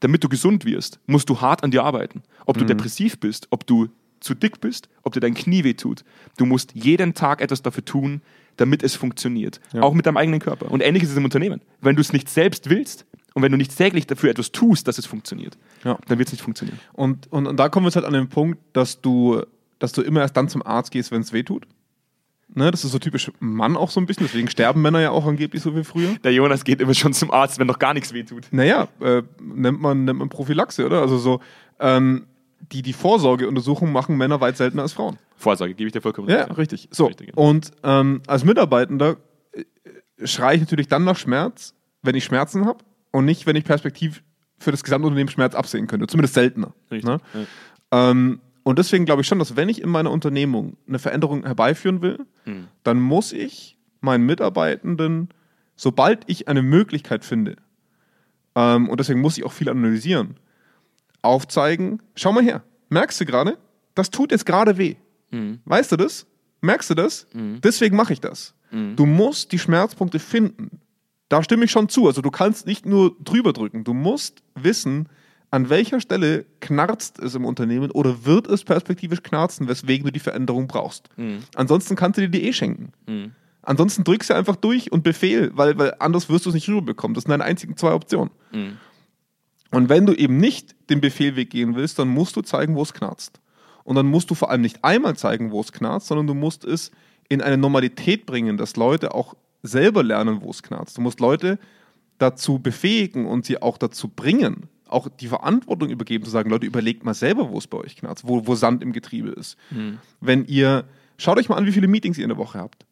damit du gesund wirst, musst du hart an dir arbeiten. Ob du depressiv bist, ob du zu dick bist, ob dir dein Knie weh tut. Du musst jeden Tag etwas dafür tun, damit es funktioniert. Auch mit deinem eigenen Körper. Und ähnlich ist es im Unternehmen. Wenn du es nicht selbst willst und wenn du nicht täglich dafür etwas tust, dass es funktioniert, Ja. dann wird es nicht funktionieren. Und, und, und da kommen wir jetzt halt an den Punkt, dass du, dass du immer erst dann zum Arzt gehst, wenn es weh tut. Ne, das ist so typisch Mann auch so ein bisschen, deswegen sterben Männer ja auch angeblich so wie früher. Der Jonas geht immer schon zum Arzt, wenn noch gar nichts wehtut. Naja, äh, nennt, man, nennt man Prophylaxe, oder? Also so, ähm, die, die Vorsorgeuntersuchung machen Männer weit seltener als Frauen. Vorsorge, gebe ich dir vollkommen Ja, recht. richtig. So, Richtig, ja. und ähm, als Mitarbeitender äh, schreie ich natürlich dann nach Schmerz, wenn ich Schmerzen habe und nicht, wenn ich perspektiv für das Gesamtunternehmen Schmerz absehen könnte. Zumindest seltener. Richtig, Ne? ja. Ähm, und deswegen glaube ich schon, dass wenn ich in meiner Unternehmung eine Veränderung herbeiführen will, Hm. dann muss ich meinen Mitarbeitenden, sobald ich eine Möglichkeit finde, ähm, und deswegen muss ich auch viel analysieren, aufzeigen, schau mal her, merkst du gerade, das tut jetzt gerade weh. Hm. Weißt du das? Merkst du das? Deswegen mache ich das. Hm. Du musst die Schmerzpunkte finden. Da stimme ich schon zu. Also du kannst nicht nur drüber drücken. Du musst wissen, an welcher Stelle knarzt es im Unternehmen oder wird es perspektivisch knarzen, weswegen du die Veränderung brauchst. Ansonsten kannst du dir die eh schenken. Ansonsten drückst du einfach durch und Befehl, weil, weil anders wirst du es nicht rüberbekommen. Das sind deine einzigen zwei Optionen. Und wenn du eben nicht den Befehlweg gehen willst, dann musst du zeigen, wo es knarzt. Und dann musst du vor allem nicht einmal zeigen, wo es knarzt, sondern du musst es in eine Normalität bringen, dass Leute auch selber lernen, wo es knarzt. Du musst Leute dazu befähigen und sie auch dazu bringen, auch die Verantwortung übergeben, zu sagen, Leute, überlegt mal selber, wo es bei euch knarzt, wo, wo Sand im Getriebe ist. Wenn ihr, schaut euch mal an, wie viele Meetings ihr in der Woche habt.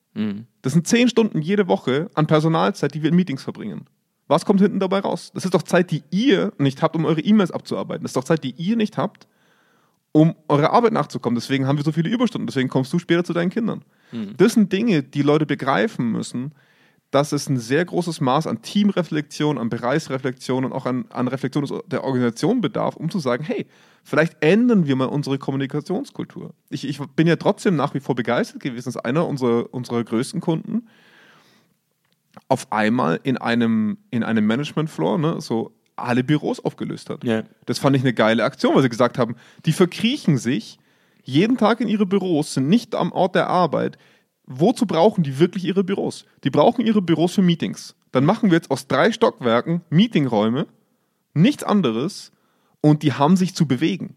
Das sind zehn Stunden jede Woche an Personalzeit, die wir in Meetings verbringen. Was kommt hinten dabei raus? Das ist doch Zeit, die ihr nicht habt, um eure E-Mails abzuarbeiten. Das ist doch Zeit, die ihr nicht habt, um eurer Arbeit nachzukommen. Deswegen haben wir so viele Überstunden. Deswegen kommst du später zu deinen Kindern. Das sind Dinge, die Leute begreifen müssen, dass es ein sehr großes Maß an Teamreflexion, an Bereichsreflexion und auch an, an Reflexion der Organisation bedarf, um zu sagen, hey, vielleicht ändern wir mal unsere Kommunikationskultur. Ich, ich bin ja trotzdem nach wie vor begeistert gewesen, dass einer unserer, unserer größten Kunden auf einmal in einem, in einem Management-Floor ne, so alle Büros aufgelöst hat. Ja. Das fand ich eine geile Aktion, weil sie gesagt haben, die verkriechen sich jeden Tag in ihre Büros, sind nicht am Ort der Arbeit. Wozu brauchen die wirklich ihre Büros? Die brauchen ihre Büros für Meetings. Dann machen wir jetzt aus drei Stockwerken Meetingräume, nichts anderes, und die haben sich zu bewegen.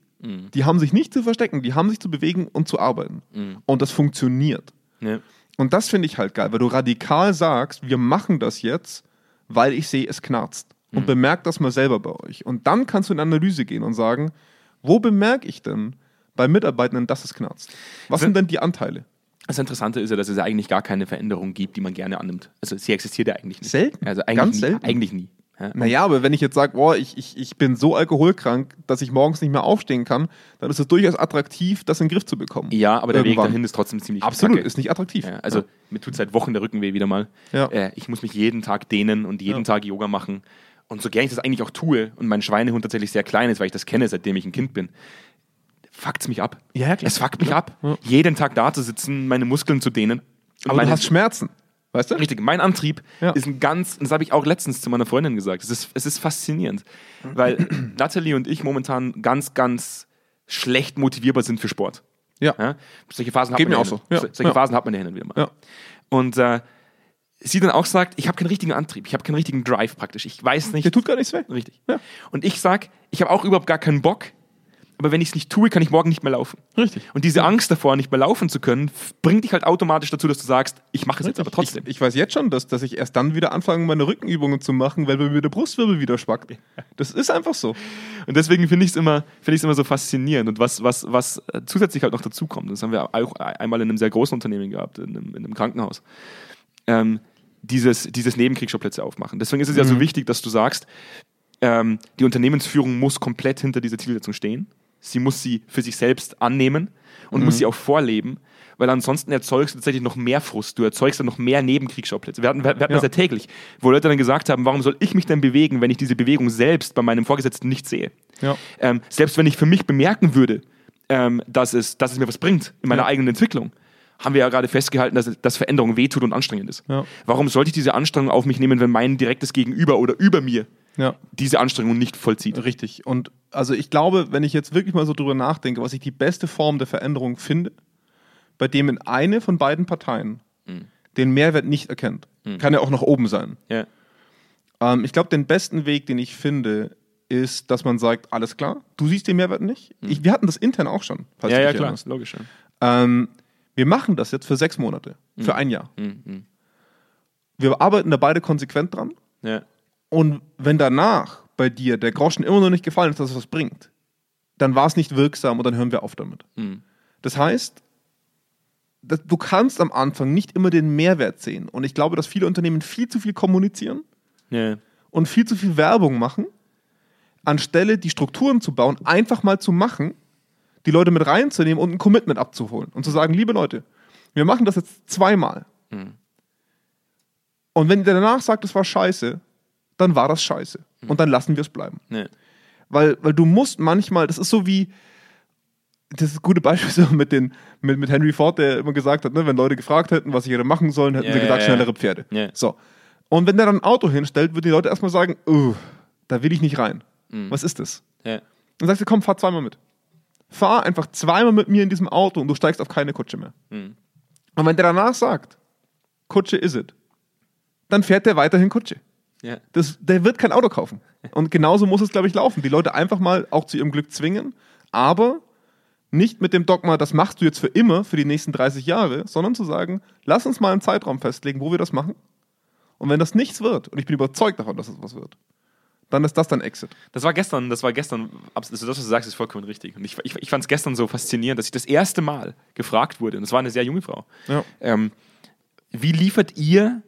Die haben sich nicht zu verstecken, die haben sich zu bewegen und zu arbeiten. Und das funktioniert. Ja. Und das finde ich halt geil, weil du radikal sagst, wir machen das jetzt, weil ich sehe, es knarzt. Und bemerkt das mal selber bei euch. Und dann kannst du in Analyse gehen und sagen, wo bemerke ich denn bei Mitarbeitenden, dass es knarzt? Was sind denn die Anteile? Das Interessante ist ja, dass es ja eigentlich gar keine Veränderung gibt, die man gerne annimmt. Also sie existiert ja eigentlich nicht. Selten. Also eigentlich Ganz nie, selten. Eigentlich nie. Ja. Naja, aber wenn ich jetzt sage, boah, ich, ich, ich bin so alkoholkrank, dass ich morgens nicht mehr aufstehen kann, dann ist es durchaus attraktiv, das in den Griff zu bekommen. Ja, aber der Weg Irgendwann. dahin ist trotzdem ziemlich Absolut, kacke. ist nicht attraktiv. Ja, also mir tut seit Wochen der Rücken weh wieder mal. Ja. Äh, ich muss mich jeden Tag dehnen und jeden Ja. Tag Yoga machen. Und so gern ich das eigentlich auch tue und mein Schweinehund tatsächlich sehr klein ist, weil ich das kenne, seitdem ich ein Kind bin, fuckt's mich ab. Ja, klar. Es fuckt mich Ja. ab, Ja. jeden Tag da zu sitzen, meine Muskeln zu dehnen. Aber du hast Schmerzen. Weißt du? Richtig, mein Antrieb Ja. ist ein ganz, das habe ich auch letztens zu meiner Freundin gesagt, es ist, es ist faszinierend, weil Natalie und ich momentan ganz, ganz schlecht motivierbar sind für Sport. Ja. Ja? Solche Phasen hat Geht man mir ja auch so. Ja. Solche. Phasen hat man ja hin und wieder mal. Und äh, sie dann auch sagt, ich habe keinen richtigen Antrieb, ich habe keinen richtigen Drive praktisch. Ich weiß nicht. Der tut gar nichts weh. Richtig. Und ich sag, ich habe auch überhaupt gar keinen Bock, aber wenn ich es nicht tue, kann ich morgen nicht mehr laufen. Richtig. Und diese Angst davor, nicht mehr laufen zu können, bringt dich halt automatisch dazu, dass du sagst, ich mache es jetzt aber trotzdem. Ich, ich weiß jetzt schon, dass, dass ich erst dann wieder anfange, meine Rückenübungen zu machen, weil mir der Brustwirbel wieder spackt. Das ist einfach so. Und deswegen finde ich es immer, es immer so faszinierend. Und was, was, was äh, zusätzlich halt noch dazu kommt, das haben wir auch einmal in einem sehr großen Unternehmen gehabt, in einem, in einem Krankenhaus, ähm, dieses, dieses Nebenkriegsschauplätze aufmachen. Deswegen ist es ja so wichtig, dass du sagst, ähm, die Unternehmensführung muss komplett hinter dieser Zielsetzung stehen. Sie muss sie für sich selbst annehmen und muss sie auch vorleben, weil ansonsten erzeugst du tatsächlich noch mehr Frust. Du erzeugst dann noch mehr Nebenkriegsschauplätze. Wir hatten, wir hatten Ja. das ja täglich, wo Leute dann gesagt haben, warum soll ich mich denn bewegen, wenn ich diese Bewegung selbst bei meinem Vorgesetzten nicht sehe? Ja. Ähm, selbst wenn ich für mich bemerken würde, ähm, dass, es, dass es mir was bringt in meiner Ja. eigenen Entwicklung, haben wir ja gerade festgehalten, dass, dass Veränderung wehtut und anstrengend ist. Warum sollte ich diese Anstrengung auf mich nehmen, wenn mein direktes Gegenüber oder über mir Ja. diese Anstrengung nicht vollzieht? Richtig. Und also ich glaube, wenn ich jetzt wirklich mal so drüber nachdenke, was ich die beste Form der Veränderung finde, bei dem in eine von beiden Parteien den Mehrwert nicht erkennt, kann ja auch nach oben sein. Ja. Ähm, ich glaube, den besten Weg, den ich finde, ist, dass man sagt, alles klar, du siehst den Mehrwert nicht. Ich, wir hatten das intern auch schon. falls Ja, du ja, klar, erinnerst. logisch. Ja. Ähm, wir machen das jetzt für sechs Monate, für ein Jahr. Mhm. Wir arbeiten da beide konsequent dran. Ja. Und wenn danach bei dir der Groschen immer noch nicht gefallen ist, dass es was bringt, dann war es nicht wirksam und dann hören wir auf damit. Mhm. Das heißt, du kannst am Anfang nicht immer den Mehrwert sehen. Und ich glaube, dass viele Unternehmen viel zu viel kommunizieren Ja. und viel zu viel Werbung machen, anstelle die Strukturen zu bauen, einfach mal zu machen, die Leute mit reinzunehmen und ein Commitment abzuholen und zu sagen, liebe Leute, wir machen das jetzt zweimal. Und wenn ihr danach sagt, es war scheiße, dann war das scheiße. Und dann lassen wir es bleiben. Ja. Weil, weil du musst manchmal, das ist so wie, das ist ein gutes Beispiel so mit, den, mit, mit Henry Ford, der immer gesagt hat, ne, wenn Leute gefragt hätten, was sie hätte machen sollen, hätten Ja, sie gesagt, ja. schnellere Pferde. Ja. So. Und wenn der dann ein Auto hinstellt, würden die Leute erstmal sagen, "Uh, da will ich nicht rein. Mhm. Was ist das? Ja. Dann sagst du, komm, fahr zweimal mit. Fahr einfach zweimal mit mir in diesem Auto und du steigst auf keine Kutsche mehr. Mhm. Und wenn der danach sagt, Kutsche is it, dann fährt der weiterhin Kutsche. Ja. Das, der wird kein Auto kaufen. Und genauso muss es, glaube ich, laufen. Die Leute einfach mal auch zu ihrem Glück zwingen, aber nicht mit dem Dogma, das machst du jetzt für immer, für die nächsten 30 Jahre, sondern zu sagen, lass uns mal einen Zeitraum festlegen, wo wir das machen. Und wenn das nichts wird, und ich bin überzeugt davon, dass es was wird, dann ist das dann Exit. Das war gestern, das war gestern, also das, was du sagst, ist vollkommen richtig. Und ich, ich, ich fand es gestern so faszinierend, dass ich das erste Mal gefragt wurde, und es war eine sehr junge Frau, Ja. ähm, wie liefert ihr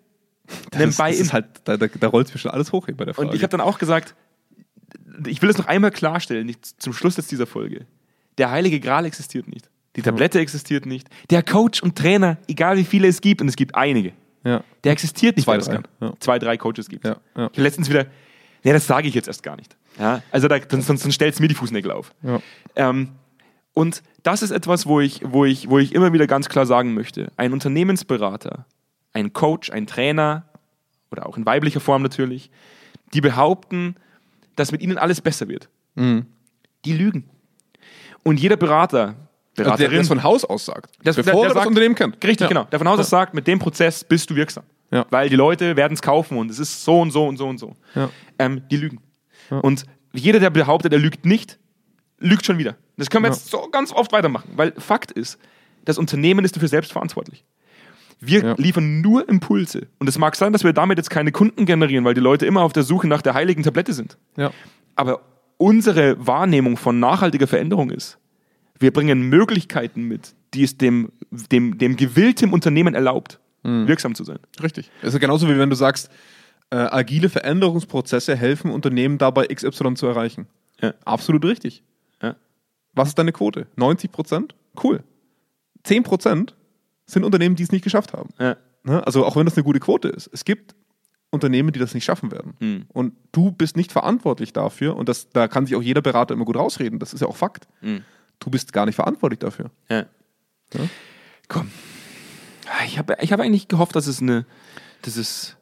Das, Buy-in? das ist halt, da, da, da rollt mir schon alles hoch bei der Frage. Und ich habe dann auch gesagt, ich will es noch einmal klarstellen, nicht zum Schluss jetzt dieser Folge. Der heilige Gral existiert nicht. Die Tablette existiert nicht. Der Coach und Trainer, egal wie viele es gibt, und es gibt einige, ja. der existiert nicht, Zwei, drei, ja. Zwei, drei Coaches gibt es. Ja, letztens wieder, nee, das sage ich jetzt erst gar nicht. Also da, dann, sonst, sonst stellt es mir die Fußnägel auf. Ähm, und das ist etwas, wo ich, wo, ich, wo ich immer wieder ganz klar sagen möchte. Ein Unternehmensberater, ein Coach, ein Trainer oder auch in weiblicher Form natürlich, die behaupten, dass mit ihnen alles besser wird. Mhm. Die lügen. Und jeder Berater, Also der, Beraterin, der das von Haus aus sagt, Das- bevor der- der er das sagt- Unternehmen kennt. Richtig, Ja. genau. Der von Haus aus sagt, mit dem Prozess bist du wirksam. Ja. Weil die Leute werden es kaufen und es ist so und so und so und so. Ja. Ähm, die lügen. Und jeder, der behauptet, er lügt nicht, lügt schon wieder. Das können wir jetzt so ganz oft weitermachen, weil Fakt ist, das Unternehmen ist dafür selbst verantwortlich. Wir Ja. liefern nur Impulse. Und es mag sein, dass wir damit jetzt keine Kunden generieren, weil die Leute immer auf der Suche nach der heiligen Tablette sind. Ja. Aber unsere Wahrnehmung von nachhaltiger Veränderung ist, wir bringen Möglichkeiten mit, die es dem, dem, dem gewillten Unternehmen erlaubt, wirksam zu sein. Richtig. Es ist genauso wie wenn du sagst, äh, agile Veränderungsprozesse helfen Unternehmen dabei, XY zu erreichen. Ja. Absolut richtig. Ja. Was ist deine Quote? 90 Prozent? Cool. 10 Prozent sind Unternehmen, die es nicht geschafft haben. Ja. Ne? Also auch wenn das eine gute Quote ist. Es gibt Unternehmen, die das nicht schaffen werden. Mhm. Und du bist nicht verantwortlich dafür, und das, da kann sich auch jeder Berater immer gut rausreden, das ist ja auch Fakt, Mhm. du bist gar nicht verantwortlich dafür. Ja. Ja. Komm. Ich habe ich hab eigentlich gehofft, dass es eine, dass es,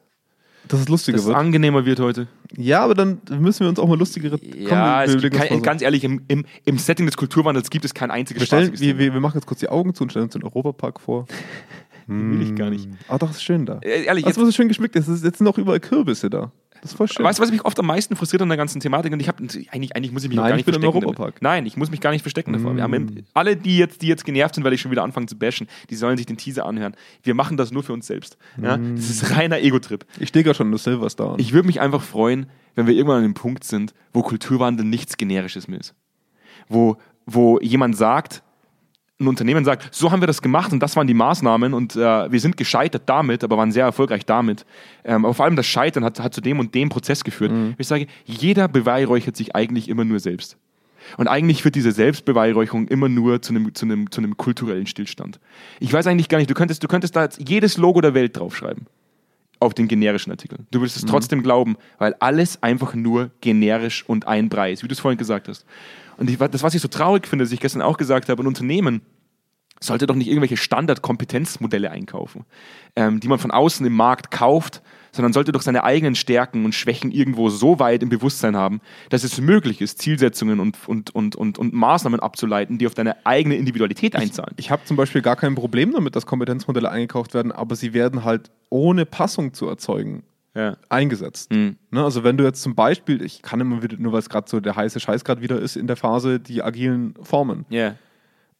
Dass es lustiger dass es wird. angenehmer wird heute. Ja, aber dann müssen wir uns auch mal lustigere. Ja, es gibt kein, ganz ehrlich, im, im, im Setting des Kulturwandels gibt es kein einziges wir, stellen, wir, wir machen jetzt kurz die Augen zu und stellen uns den Europapark vor. Will ich gar nicht. Ah, doch, ist schön da. Äh, Ehrlich, Weißt jetzt, du, was so schön geschmückt ist? Es ist- Jetzt sind noch überall Kürbisse da. Das ist voll schön. weißt du, was mich oft am meisten frustriert an der ganzen Thematik? Und ich habe eigentlich, eigentlich muss ich mich Nein, gar ich nicht bin im verstecken. Europapark. Damit. Nein, ich muss mich gar nicht verstecken davor. Wir haben Mm. im, alle, die jetzt, die jetzt genervt sind, weil ich schon wieder anfange zu bashen, die sollen sich den Teaser anhören. Wir machen das nur für uns selbst. Ja? Mm. Das ist reiner Ego-Trip. ich stehe gerade schon in der Silverstar. an. Ich würde mich einfach freuen, wenn wir irgendwann an dem Punkt sind, wo Kulturwandel nichts Generisches mehr ist. Wo, wo jemand sagt, ein Unternehmen sagt, so haben wir das gemacht und das waren die Maßnahmen und äh, wir sind gescheitert damit, aber waren sehr erfolgreich damit. Ähm, aber vor allem das Scheitern hat, hat zu dem und dem Prozess geführt. Ich sage, jeder beweihräuchert sich eigentlich immer nur selbst. Und eigentlich führt diese Selbstbeweihräucherung immer nur zu einem, zu, einem, zu einem kulturellen Stillstand. Ich weiß eigentlich gar nicht, du könntest, du könntest da jetzt jedes Logo der Welt draufschreiben auf den generischen Artikel. Du würdest es trotzdem glauben, weil alles einfach nur generisch und ein Preis, wie du es vorhin gesagt hast. Und ich, das, was ich so traurig finde, dass ich gestern auch gesagt habe, ein Unternehmen sollte doch nicht irgendwelche Standard-Kompetenzmodelle einkaufen, ähm, die man von außen im Markt kauft, sondern sollte doch seine eigenen Stärken und Schwächen irgendwo so weit im Bewusstsein haben, dass es möglich ist, Zielsetzungen und, und, und, und, und Maßnahmen abzuleiten, die auf deine eigene Individualität einzahlen. Ich habe zum Beispiel gar kein Problem damit, dass Kompetenzmodelle eingekauft werden, aber sie werden halt ohne Passung zu erzeugen Ja. eingesetzt. Mhm. Ne, also wenn du jetzt zum Beispiel, ich kann immer wieder, nur weil es gerade so der heiße Scheiß gerade wieder ist in der Phase, die agilen Formen. Ja.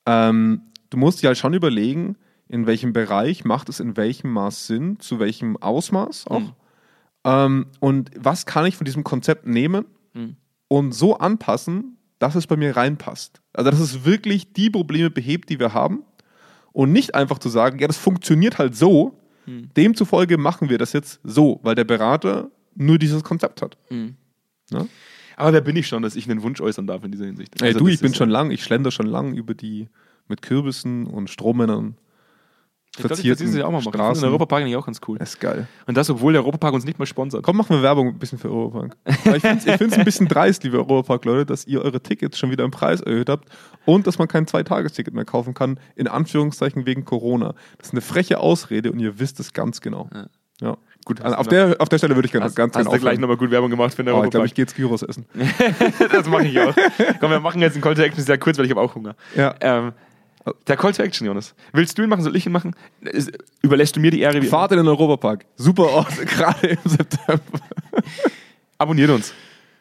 Ähm, du musst dir halt schon überlegen, in welchem Bereich macht es in welchem Maß Sinn, zu welchem Ausmaß auch. Mhm. Ähm, und was kann ich von diesem Konzept nehmen Mhm. und so anpassen, dass es bei mir reinpasst. Also dass es wirklich die Probleme behebt, die wir haben und nicht einfach zu sagen, ja, das funktioniert halt so, Mhm. demzufolge machen wir das jetzt so, weil der Berater nur dieses Konzept hat. Mhm. Ne? Aber wer bin ich schon, dass ich einen Wunsch äußern darf in dieser Hinsicht? Ey, Also du, ich bin schon lang, ich schlender schon lang über die mit Kürbissen und Strohmännern Ich glaube, das verzierten ist ja auch mal machen. Straßen. den Europapark eigentlich auch ganz cool. Das ist geil. Und das, obwohl der Europapark uns nicht mal sponsert. Komm, machen wir Werbung ein bisschen für Europark. Aber ich finde es ein bisschen dreist, liebe Europark-Leute, dass ihr eure Tickets schon wieder im Preis erhöht habt und dass man kein Zweitagesticket mehr kaufen kann, in Anführungszeichen wegen Corona. Das ist eine freche Ausrede und ihr wisst es ganz genau. Ja. Gut, Also hast auf, der, auf der Stelle würde ich gerne Hast, ganz hast gerne du gleich nochmal gut Werbung gemacht für den Oh, ich glaube, Europapark? ich gehe jetzt Gyros essen. das mache ich auch. Komm, wir machen jetzt einen Call to Action sehr kurz, weil ich habe auch Hunger. Ja. Ähm, der Call to Action, Jonas. Willst du ihn machen, soll ich ihn machen? Überlässt du mir die Ehre? Wie Fahrt in den Europapark. Super Ort, gerade im September. Abonniert uns.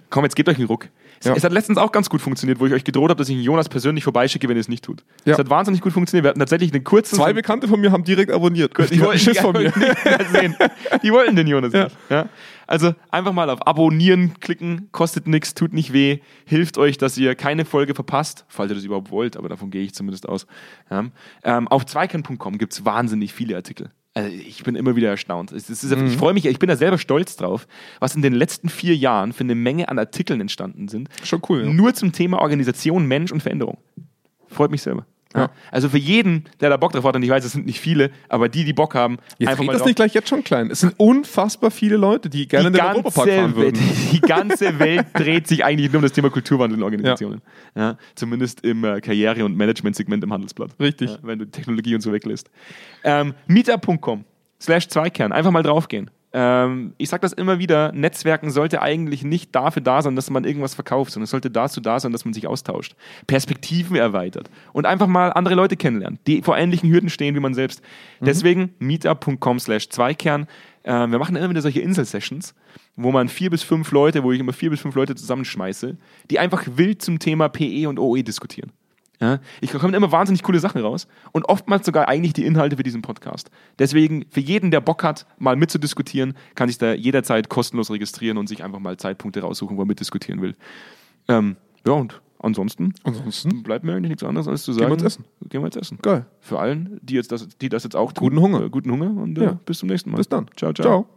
Komm, jetzt gebt euch einen Ruck. Es, Ja. es hat letztens auch ganz gut funktioniert, wo ich euch gedroht habe, dass ich Jonas persönlich vorbeischicke, wenn ihr es nicht tut. Ja. Es hat wahnsinnig gut funktioniert. Wir hatten tatsächlich einen kurzen... Zwei Bekannte von mir haben direkt abonniert. Die hatten wollten, Schiss die von mir. sehen. Die wollten den Jonas Ja. nicht. Ja? Also einfach mal auf Abonnieren klicken, kostet nichts, tut nicht weh, hilft euch, dass ihr keine Folge verpasst, falls ihr das überhaupt wollt, aber davon gehe ich zumindest aus. Ja? Ähm, auf zweikern.com gibt es wahnsinnig viele Artikel. Also ich bin immer wieder erstaunt. Ist, Mhm. Ich freue mich, ich bin da selber stolz drauf, was in den letzten vier Jahren für eine Menge an Artikeln entstanden sind. Schon cool, ja. Nur zum Thema Organisation, Mensch und Veränderung. Freut mich selber. Ja. Ja. Also für jeden, der da Bock drauf hat, und ich weiß, es sind nicht viele, aber die, die Bock haben, Jetzt einfach mal das drauf. nicht gleich jetzt schon klein. Es sind unfassbar viele Leute, die gerne in die den Europapark fahren würden. die ganze Welt dreht sich eigentlich nur um das Thema Kulturwandel in Organisationen. Ja. zumindest im äh, Karriere- und Management-Segment im Handelsblatt. Richtig. Ja, wenn du Technologie und so weglässt. Ähm, Meetup.com slash Zweikern. Einfach mal draufgehen. Ähm, ich sage das immer wieder, Netzwerken sollte eigentlich nicht dafür da sein, dass man irgendwas verkauft, sondern es sollte dazu da sein, dass man sich austauscht, Perspektiven erweitert und einfach mal andere Leute kennenlernt, die vor ähnlichen Hürden stehen wie man selbst. Deswegen meetup.com slash Zweikern. Äh, wir machen immer wieder solche Insel-Sessions, wo man vier bis fünf Leute, wo ich immer vier bis fünf Leute zusammenschmeiße, die einfach wild zum Thema PE und OE diskutieren. Ja, ich kommen immer wahnsinnig coole Sachen raus und oftmals sogar eigentlich die Inhalte für diesen Podcast. Deswegen, für jeden, der Bock hat, mal mitzudiskutieren, kann sich da jederzeit kostenlos registrieren und sich einfach mal Zeitpunkte raussuchen, wo er mitdiskutieren will. Ähm, ja, und ansonsten Ansonsten bleibt mir eigentlich nichts anderes als zu sagen. wir uns essen. Gehen wir jetzt essen. geil. Für allen, die, jetzt das, die das jetzt auch tun. Guten Hunger. Äh, guten Hunger und äh, Ja. bis zum nächsten Mal. Bis dann. Ciao, ciao. Ciao.